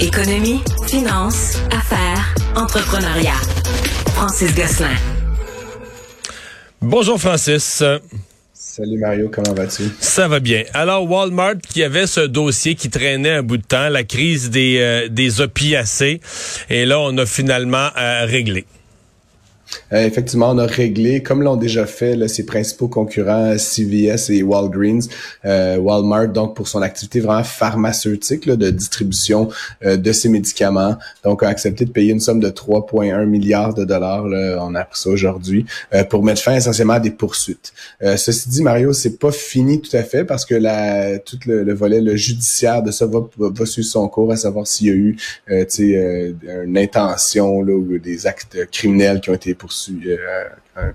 Économie, finance, affaires, entrepreneuriat. Francis Gosselin. Bonjour Francis. Salut Mario, comment vas-tu? Ça va bien. Alors Walmart qui avait ce dossier qui traînait un bout de temps, la crise des, euh, des opiacés, et là on a finalement euh, réglé. Euh, effectivement, on a réglé, comme l'ont déjà fait là, ses principaux concurrents CVS et Walgreens, euh, Walmart, donc pour son activité vraiment pharmaceutique là, de distribution euh, de ces médicaments. Donc, a accepté de payer une somme de 3,1 milliards de dollars. Là, on a appris ça aujourd'hui pour mettre fin essentiellement à des poursuites. ceci dit, Mario, c'est pas fini tout à fait parce que la, tout le, volet le judiciaire de ça va, va, suivre son cours, à savoir s'il y a eu une intention là, ou des actes criminels qui ont été poursuivi, euh,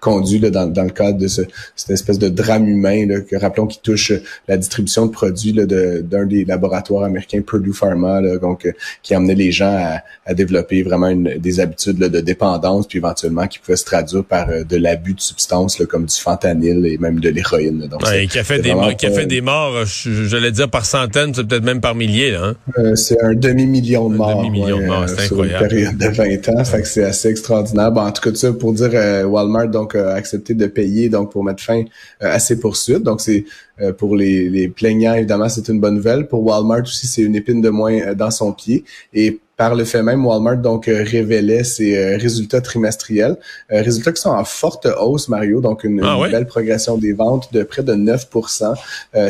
conduit là, dans, dans, le cadre de ce, cette espèce de drame humain là, que rappelons qui touche la distribution de produits là, de, d'un des laboratoires américains Purdue Pharma là, donc euh, qui amenait les gens à, à développer vraiment une, des habitudes là, de dépendance puis éventuellement qui pouvaient se traduire par euh, de l'abus de substances là, comme du fentanyl et même de l'héroïne. Donc ouais, qui a fait des morts, qui a fait des morts, j'allais dire par centaines, c'est peut-être même par milliers là. Hein? Euh, c'est un demi million de morts, demi -million de morts ouais, sur une période de 20 ans, fait que c'est assez extraordinaire. Bon, en tout cas ça pour dire Walmart donc a accepté de payer donc pour mettre fin euh, à ces poursuites. Donc c'est euh, pour les, les plaignants évidemment c'est une bonne nouvelle. Pour Walmart aussi c'est une épine de moins euh, dans son pied et par le fait même, Walmart donc révélait ses résultats trimestriels, résultats qui sont en forte hausse, Mario, donc une, ah belle progression des ventes de près de 9%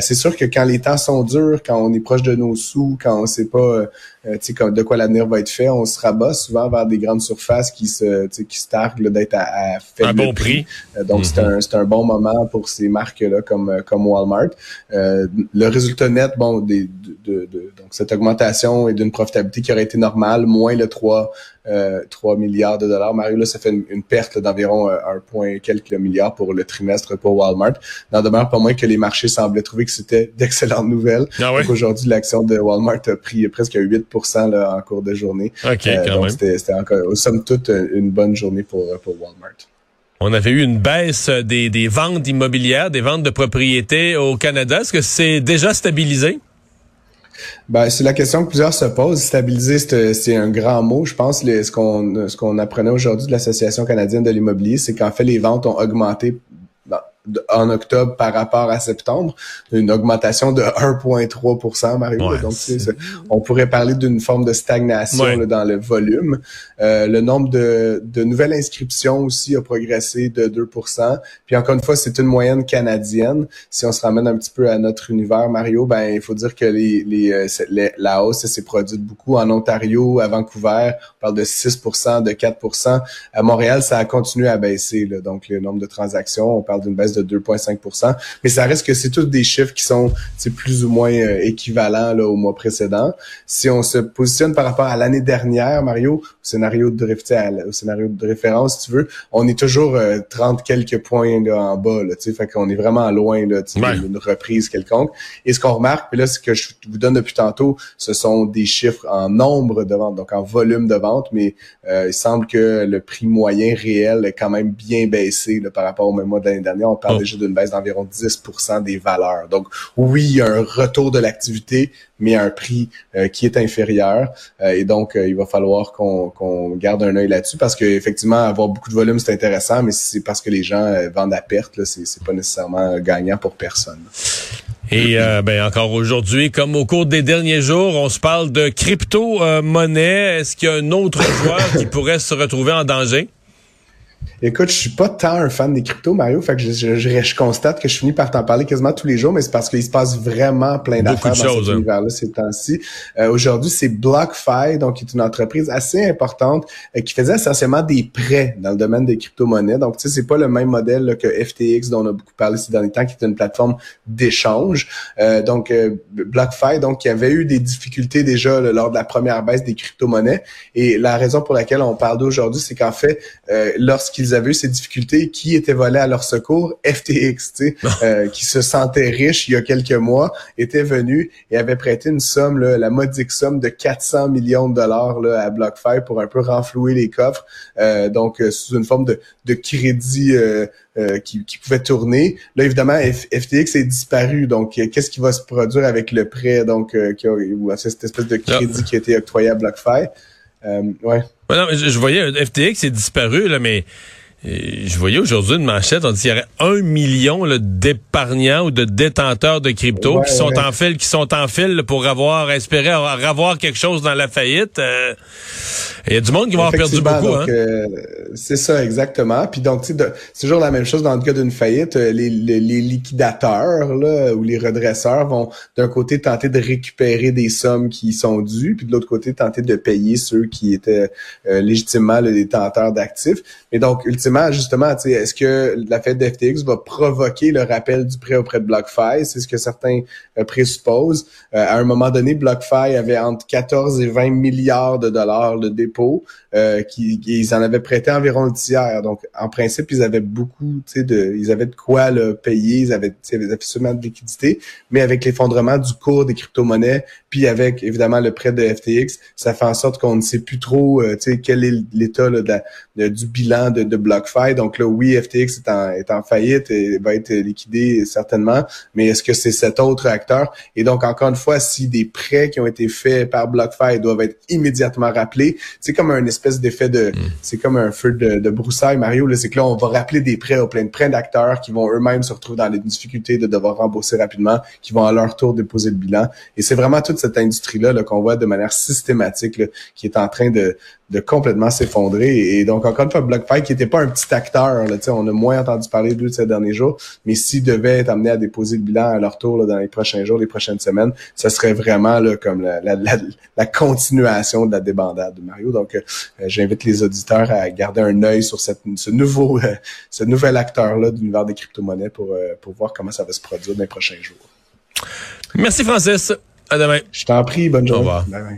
C'est sûr que quand les temps sont durs, quand on est proche de nos sous, quand on sait pas euh, de quoi l'avenir va être fait. On se rabat souvent vers des grandes surfaces qui se, qui se targuent d'être à, à faible bon prix. Euh, donc, c'est mhm. un, un bon moment pour ces marques-là comme, euh, comme Walmart. Euh, le résultat net, bon, des, de, de, donc cette augmentation est d'une profitabilité qui aurait été normale, moins le 3, euh, 3 milliards de dollars. Mario, là, ça fait une, perte d'environ un point quelques milliards pour le trimestre pour Walmart. N'en demeure pas moins que les marchés semblaient trouver que c'était d'excellentes nouvelles. Ah aujourd'hui, l'action de Walmart a pris presque 8 là, en cours de journée. OK, euh, quand même. C'était encore, somme toute, une bonne journée pour, pour Walmart. On avait eu une baisse des, des ventes immobilières, des ventes de propriétés au Canada. Est-ce que c'est déjà stabilisé? Ben, c'est la question que plusieurs se posent. Stabiliser, c'est un grand mot. Je pense ce qu'on ce qu'on apprenait aujourd'hui de l'Association canadienne de l'immobilier, c'est qu'en fait, les ventes ont augmenté en octobre par rapport à septembre, une augmentation de 1,3 Mario. Donc, on pourrait parler d'une forme de stagnation dans le volume. Euh, le nombre de, de, nouvelles inscriptions aussi a progressé de 2% Puis encore une fois, c'est une moyenne canadienne. Si on se ramène un petit peu à notre univers, Mario, ben il faut dire que les, les, euh, la hausse s'est produite beaucoup en Ontario, à Vancouver. On parle de 6% de 4% À Montréal, ça a continué à baisser. Là. Donc, le nombre de transactions, on parle d'une baisse de 2,5% mais ça reste que c'est tous des chiffres qui sont plus ou moins euh, équivalents là, au mois précédent. Si on se positionne par rapport à l'année dernière, Mario, au scénario de, au scénario de référence, si tu veux, on est toujours 30 euh, quelques points là, en bas. Là, fait qu'on est vraiment loin là, d'une reprise quelconque. Et ce qu'on remarque, puis là, ce que je vous donne depuis tantôt, ce sont des chiffres en nombre de ventes, donc en volume de ventes, mais euh, il semble que le prix moyen réel est quand même bien baissé là, par rapport au même mois de l'année dernière. On parle oh. déjà d'une baisse d'environ 10 des valeurs. Donc oui, il y a un retour de l'activité, mais à un prix euh, qui est inférieur. Euh, et donc, euh, il va falloir qu'on garde un œil là-dessus parce que effectivement, avoir beaucoup de volume, c'est intéressant, mais c'est parce que les gens vendent à perte, c'est pas nécessairement gagnant pour personne. Et ben encore aujourd'hui, comme au cours des derniers jours, on se parle de crypto-monnaie. Est-ce qu'il y a un autre joueur qui pourrait se retrouver en danger? Écoute, je suis pas tant un fan des cryptos, Mario, fait que je, je, je, constate que je finis par t'en parler quasiment tous les jours, mais c'est parce qu'il se passe vraiment plein d'affaires dans cet hein. univers-là ces temps-ci. Euh, aujourd'hui, c'est BlockFi, donc qui est une entreprise assez importante euh, qui faisait essentiellement des prêts dans le domaine des crypto-monnaies. Donc, tu sais, c'est pas le même modèle que FTX dont on a beaucoup parlé ces derniers temps, qui est une plateforme d'échange. Euh, donc, BlockFi, donc, qui avait eu des difficultés déjà lors de la première baisse des crypto-monnaies. Et la raison pour laquelle on parle d'aujourd'hui, c'est qu'en fait, lorsque lorsqu'ils avaient eu ces difficultés, qui était volé à leur secours? FTX, euh, qui se sentait riche il y a quelques mois, était venu et avait prêté une somme, là, la modique somme de 400 millions de dollars là, à BlockFi pour un peu renflouer les coffres, euh, donc sous une forme de, de crédit qui, qui, pouvait tourner. Là, évidemment, FTX est disparu, donc qu'est-ce qui va se produire avec le prêt, donc qui a, cette espèce de crédit qui a été octroyé à BlockFi? Ouais. non, je, je, voyais FTX est disparu là, mais je voyais aujourd'hui une manchette, on dit qu'il y aurait un million d'épargnants ou de détenteurs de crypto qui sont en fil, qui sont en fil pour avoir espéré avoir quelque chose dans la faillite. Euh, il y a du monde qui va avoir perdu beaucoup. hein? Euh, c'est ça, exactement. Puis donc, c'est toujours la même chose dans le cas d'une faillite. Euh, les, les, liquidateurs là, ou les redresseurs vont d'un côté tenter de récupérer des sommes qui sont dues, puis de l'autre côté tenter de payer ceux qui étaient légitimement les détenteurs d'actifs. Mais donc, ultimement, justement, est-ce que la fête d'FTX va provoquer le rappel du prêt auprès de BlockFi? C'est ce que certains euh, présupposent. Euh, à un moment donné, BlockFi avait entre 14 et 20 milliards de dollars de dépôt. Euh, qui, ils en avaient prêté environ le tiers. Donc, en principe, ils avaient beaucoup, de, ils avaient de quoi le payer, ils avaient, ils suffisamment de liquidité, mais avec l'effondrement du cours des crypto-monnaies, puis avec évidemment le prêt de FTX, ça fait en sorte qu'on ne sait plus trop, sais, quel est l'état du bilan de, de BlockFi donc là, oui, FTX est en, est en faillite et va être liquidé certainement, mais est-ce que c'est cet autre acteur? Et donc, encore une fois, si des prêts qui ont été faits par BlockFi doivent être immédiatement rappelés, c'est comme un espèce d'effet de... Mm. C'est comme un feu de, de broussailles, Mario. C'est que là, on va rappeler des prêts au plein de prêts d'acteurs qui vont eux-mêmes se retrouver dans les difficultés de devoir rembourser rapidement, qui vont à leur tour déposer le bilan. Et c'est vraiment toute cette industrie-là -là, qu'on voit de manière systématique qui est en train de, de complètement s'effondrer. Et donc, encore une fois, BlockFi, qui n'était pas un petit acteur, on a moins entendu parler d'eux ces derniers jours, mais s'ils devaient être amenés à déposer le bilan à leur tour dans les prochains jours, les prochaines semaines, ça serait vraiment comme la, continuation de la débandade de Mario. Donc, euh, j'invite les auditeurs à garder un œil sur ce nouveau euh, ce nouvel acteur-là de l'univers des crypto-monnaies euh, pour voir comment ça va se produire dans les prochains jours. Merci Francis. À demain. Je t'en prie. Bonne journée. Au revoir.